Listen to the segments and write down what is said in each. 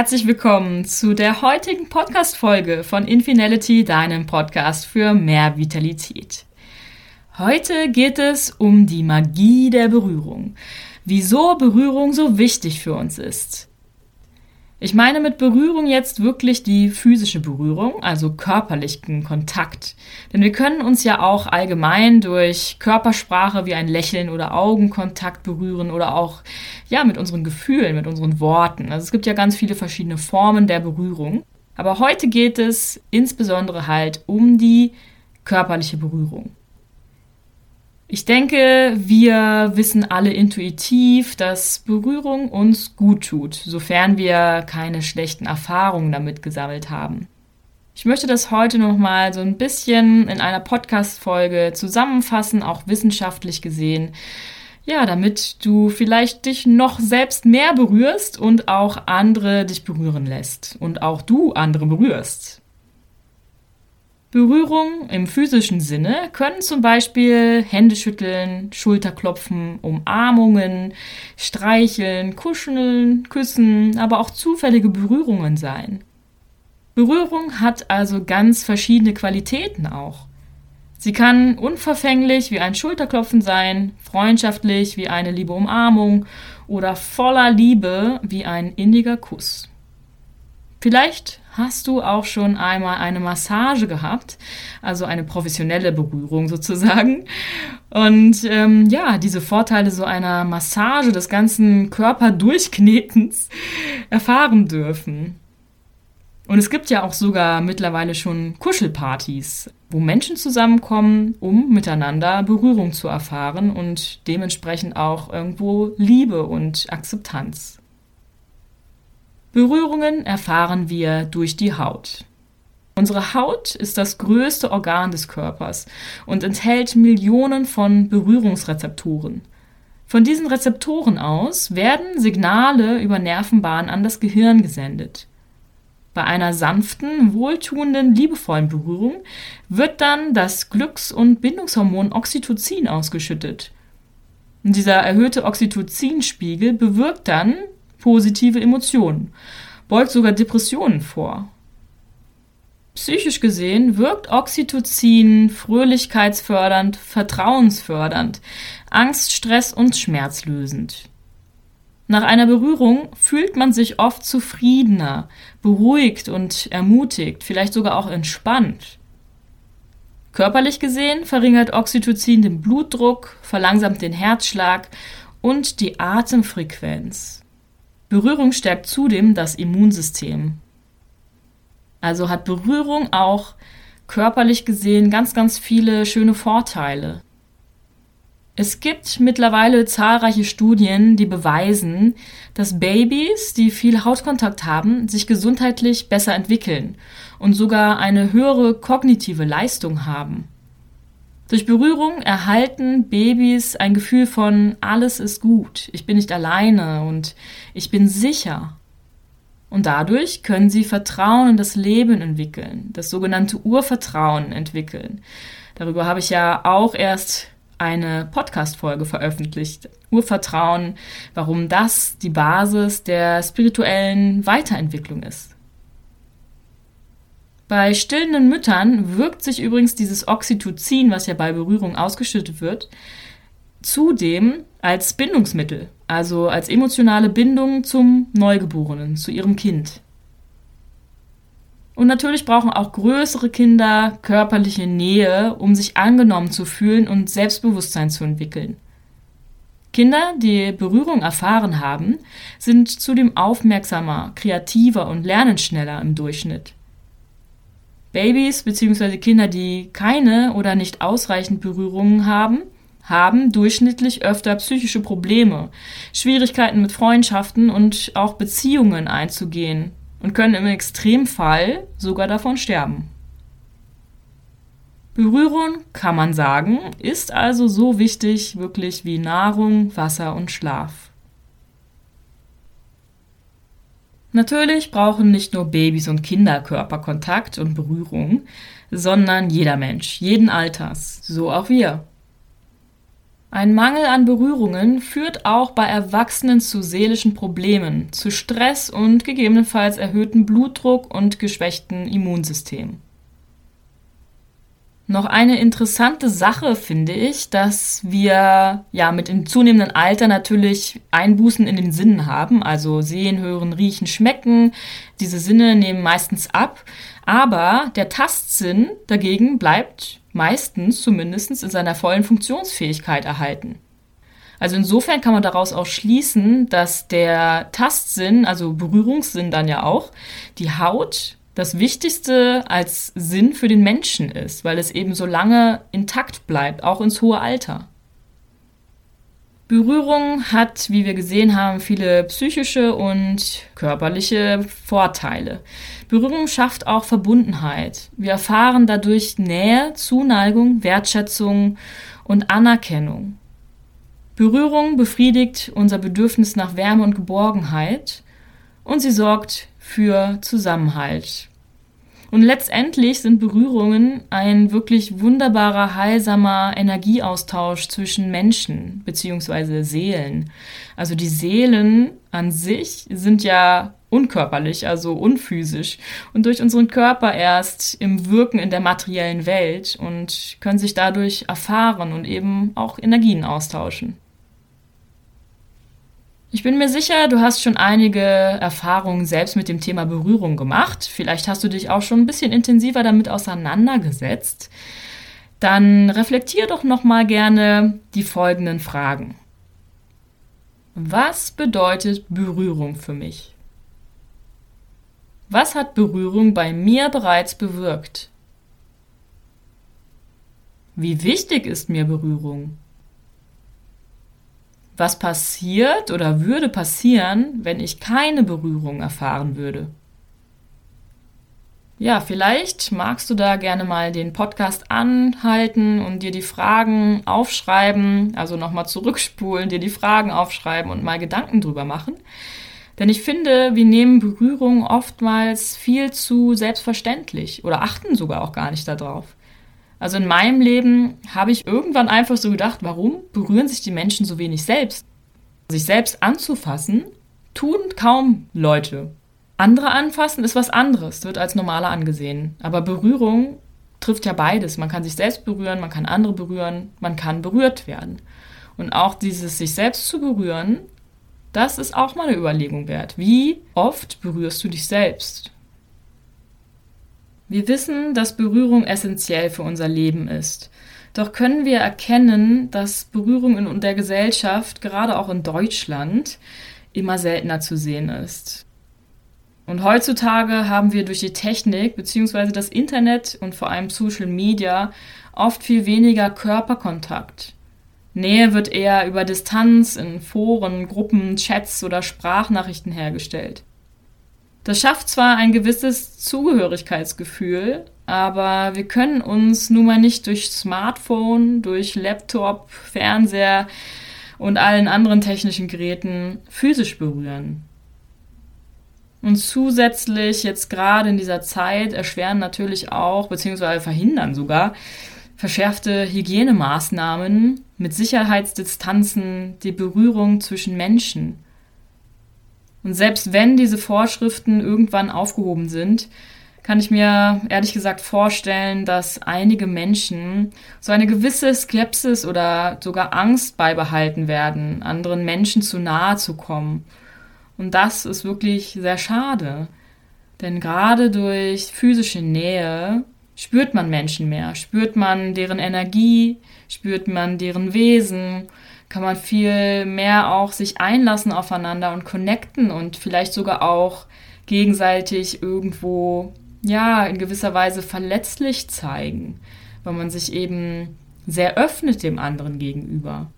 herzlich willkommen zu der heutigen Podcast-Folge von Infinality, deinem Podcast für mehr Vitalität. Heute geht es um die Magie der Berührung. Wieso Berührung so wichtig für uns ist. Ich meine mit Berührung jetzt wirklich die physische Berührung, also körperlichen Kontakt. Denn wir können uns ja auch allgemein durch Körpersprache wie ein Lächeln oder Augenkontakt berühren oder auch ja mit unseren Gefühlen, mit unseren Worten. Also es gibt ja ganz viele verschiedene Formen der Berührung. Aber heute geht es insbesondere halt um die körperliche Berührung. Ich denke, wir wissen alle intuitiv, dass Berührung uns gut tut, sofern wir keine schlechten Erfahrungen damit gesammelt haben. Ich möchte das heute noch mal so ein bisschen in einer Podcast-Folge zusammenfassen, auch wissenschaftlich gesehen. Ja, damit du vielleicht dich noch selbst mehr berührst und auch andere dich berühren lässt und auch du andere berührst. Berührung im physischen Sinne können zum Beispiel Händeschütteln, Schulterklopfen, Umarmungen, Streicheln, Kuscheln, Küssen, aber auch zufällige Berührungen sein. Berührung hat also ganz verschiedene Qualitäten auch. Sie kann unverfänglich wie ein Schulterklopfen sein, freundschaftlich wie eine liebe Umarmung oder voller Liebe wie ein inniger Kuss. Vielleicht hast du auch schon einmal eine Massage gehabt, also eine professionelle Berührung sozusagen. Und ähm, ja, diese Vorteile so einer Massage des ganzen Körperdurchknetens erfahren dürfen. Und es gibt ja auch sogar mittlerweile schon Kuschelpartys, wo Menschen zusammenkommen, um miteinander Berührung zu erfahren und dementsprechend auch irgendwo Liebe und Akzeptanz. Berührungen erfahren wir durch die Haut. Unsere Haut ist das größte Organ des Körpers und enthält Millionen von Berührungsrezeptoren. Von diesen Rezeptoren aus werden Signale über Nervenbahnen an das Gehirn gesendet. Bei einer sanften, wohltuenden, liebevollen Berührung wird dann das Glücks- und Bindungshormon Oxytocin ausgeschüttet. Und dieser erhöhte Oxytocinspiegel bewirkt dann positive Emotionen, beugt sogar Depressionen vor. Psychisch gesehen wirkt Oxytocin fröhlichkeitsfördernd, vertrauensfördernd, Angst, Stress und schmerzlösend. Nach einer Berührung fühlt man sich oft zufriedener, beruhigt und ermutigt, vielleicht sogar auch entspannt. Körperlich gesehen verringert Oxytocin den Blutdruck, verlangsamt den Herzschlag und die Atemfrequenz. Berührung stärkt zudem das Immunsystem. Also hat Berührung auch körperlich gesehen ganz, ganz viele schöne Vorteile. Es gibt mittlerweile zahlreiche Studien, die beweisen, dass Babys, die viel Hautkontakt haben, sich gesundheitlich besser entwickeln und sogar eine höhere kognitive Leistung haben. Durch Berührung erhalten Babys ein Gefühl von alles ist gut, ich bin nicht alleine und ich bin sicher. Und dadurch können sie Vertrauen in das Leben entwickeln, das sogenannte Urvertrauen entwickeln. Darüber habe ich ja auch erst eine Podcast-Folge veröffentlicht. Urvertrauen, warum das die Basis der spirituellen Weiterentwicklung ist. Bei stillenden Müttern wirkt sich übrigens dieses Oxytocin, was ja bei Berührung ausgeschüttet wird, zudem als Bindungsmittel, also als emotionale Bindung zum Neugeborenen, zu ihrem Kind. Und natürlich brauchen auch größere Kinder körperliche Nähe, um sich angenommen zu fühlen und Selbstbewusstsein zu entwickeln. Kinder, die Berührung erfahren haben, sind zudem aufmerksamer, kreativer und lernen schneller im Durchschnitt. Babys bzw. Kinder, die keine oder nicht ausreichend Berührungen haben, haben durchschnittlich öfter psychische Probleme, Schwierigkeiten mit Freundschaften und auch Beziehungen einzugehen und können im Extremfall sogar davon sterben. Berührung, kann man sagen, ist also so wichtig wirklich wie Nahrung, Wasser und Schlaf. Natürlich brauchen nicht nur Babys und Kinder Körperkontakt und Berührung, sondern jeder Mensch, jeden Alters, so auch wir. Ein Mangel an Berührungen führt auch bei Erwachsenen zu seelischen Problemen, zu Stress und gegebenenfalls erhöhten Blutdruck und geschwächten Immunsystem. Noch eine interessante Sache finde ich, dass wir ja mit dem zunehmenden Alter natürlich Einbußen in den Sinnen haben, also sehen, hören, riechen, schmecken. Diese Sinne nehmen meistens ab, aber der Tastsinn dagegen bleibt meistens zumindest in seiner vollen Funktionsfähigkeit erhalten. Also insofern kann man daraus auch schließen, dass der Tastsinn, also Berührungssinn dann ja auch, die Haut das Wichtigste als Sinn für den Menschen ist, weil es eben so lange intakt bleibt, auch ins hohe Alter. Berührung hat, wie wir gesehen haben, viele psychische und körperliche Vorteile. Berührung schafft auch Verbundenheit. Wir erfahren dadurch Nähe, Zuneigung, Wertschätzung und Anerkennung. Berührung befriedigt unser Bedürfnis nach Wärme und Geborgenheit und sie sorgt für Zusammenhalt. Und letztendlich sind Berührungen ein wirklich wunderbarer, heilsamer Energieaustausch zwischen Menschen bzw. Seelen. Also die Seelen an sich sind ja unkörperlich, also unphysisch und durch unseren Körper erst im Wirken in der materiellen Welt und können sich dadurch erfahren und eben auch Energien austauschen. Ich bin mir sicher, du hast schon einige Erfahrungen selbst mit dem Thema Berührung gemacht. Vielleicht hast du dich auch schon ein bisschen intensiver damit auseinandergesetzt. Dann reflektier doch noch mal gerne die folgenden Fragen. Was bedeutet Berührung für mich? Was hat Berührung bei mir bereits bewirkt? Wie wichtig ist mir Berührung? Was passiert oder würde passieren, wenn ich keine Berührung erfahren würde. Ja, vielleicht magst du da gerne mal den Podcast anhalten und dir die Fragen aufschreiben, also nochmal zurückspulen, dir die Fragen aufschreiben und mal Gedanken drüber machen. Denn ich finde, wir nehmen Berührung oftmals viel zu selbstverständlich oder achten sogar auch gar nicht darauf. Also in meinem Leben habe ich irgendwann einfach so gedacht, warum berühren sich die Menschen so wenig selbst? Sich selbst anzufassen, tun kaum Leute. Andere anfassen ist was anderes, wird als normaler angesehen. Aber Berührung trifft ja beides. Man kann sich selbst berühren, man kann andere berühren, man kann berührt werden. Und auch dieses sich selbst zu berühren, das ist auch mal eine Überlegung wert. Wie oft berührst du dich selbst? Wir wissen, dass Berührung essentiell für unser Leben ist. Doch können wir erkennen, dass Berührung in der Gesellschaft, gerade auch in Deutschland, immer seltener zu sehen ist. Und heutzutage haben wir durch die Technik bzw. das Internet und vor allem Social Media oft viel weniger Körperkontakt. Nähe wird eher über Distanz in Foren, Gruppen, Chats oder Sprachnachrichten hergestellt. Das schafft zwar ein gewisses Zugehörigkeitsgefühl, aber wir können uns nun mal nicht durch Smartphone, durch Laptop, Fernseher und allen anderen technischen Geräten physisch berühren. Und zusätzlich jetzt gerade in dieser Zeit erschweren natürlich auch, beziehungsweise verhindern sogar, verschärfte Hygienemaßnahmen mit Sicherheitsdistanzen die Berührung zwischen Menschen. Und selbst wenn diese Vorschriften irgendwann aufgehoben sind, kann ich mir ehrlich gesagt vorstellen, dass einige Menschen so eine gewisse Skepsis oder sogar Angst beibehalten werden, anderen Menschen zu nahe zu kommen. Und das ist wirklich sehr schade. Denn gerade durch physische Nähe spürt man Menschen mehr, spürt man deren Energie, spürt man deren Wesen kann man viel mehr auch sich einlassen aufeinander und connecten und vielleicht sogar auch gegenseitig irgendwo, ja, in gewisser Weise verletzlich zeigen, weil man sich eben sehr öffnet dem anderen gegenüber.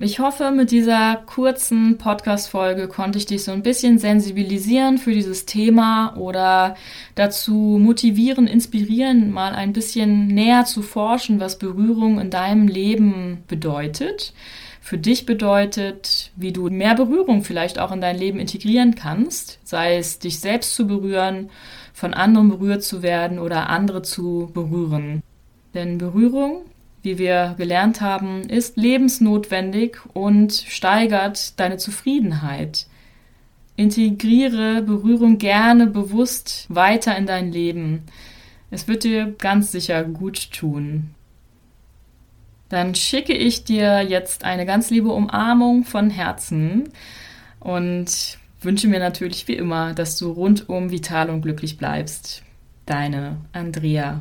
Ich hoffe, mit dieser kurzen Podcast-Folge konnte ich dich so ein bisschen sensibilisieren für dieses Thema oder dazu motivieren, inspirieren, mal ein bisschen näher zu forschen, was Berührung in deinem Leben bedeutet, für dich bedeutet, wie du mehr Berührung vielleicht auch in dein Leben integrieren kannst, sei es dich selbst zu berühren, von anderen berührt zu werden oder andere zu berühren. Denn Berührung wie wir gelernt haben, ist lebensnotwendig und steigert deine Zufriedenheit. Integriere Berührung gerne bewusst weiter in dein Leben. Es wird dir ganz sicher gut tun. Dann schicke ich dir jetzt eine ganz liebe Umarmung von Herzen und wünsche mir natürlich wie immer, dass du rundum vital und glücklich bleibst. Deine Andrea.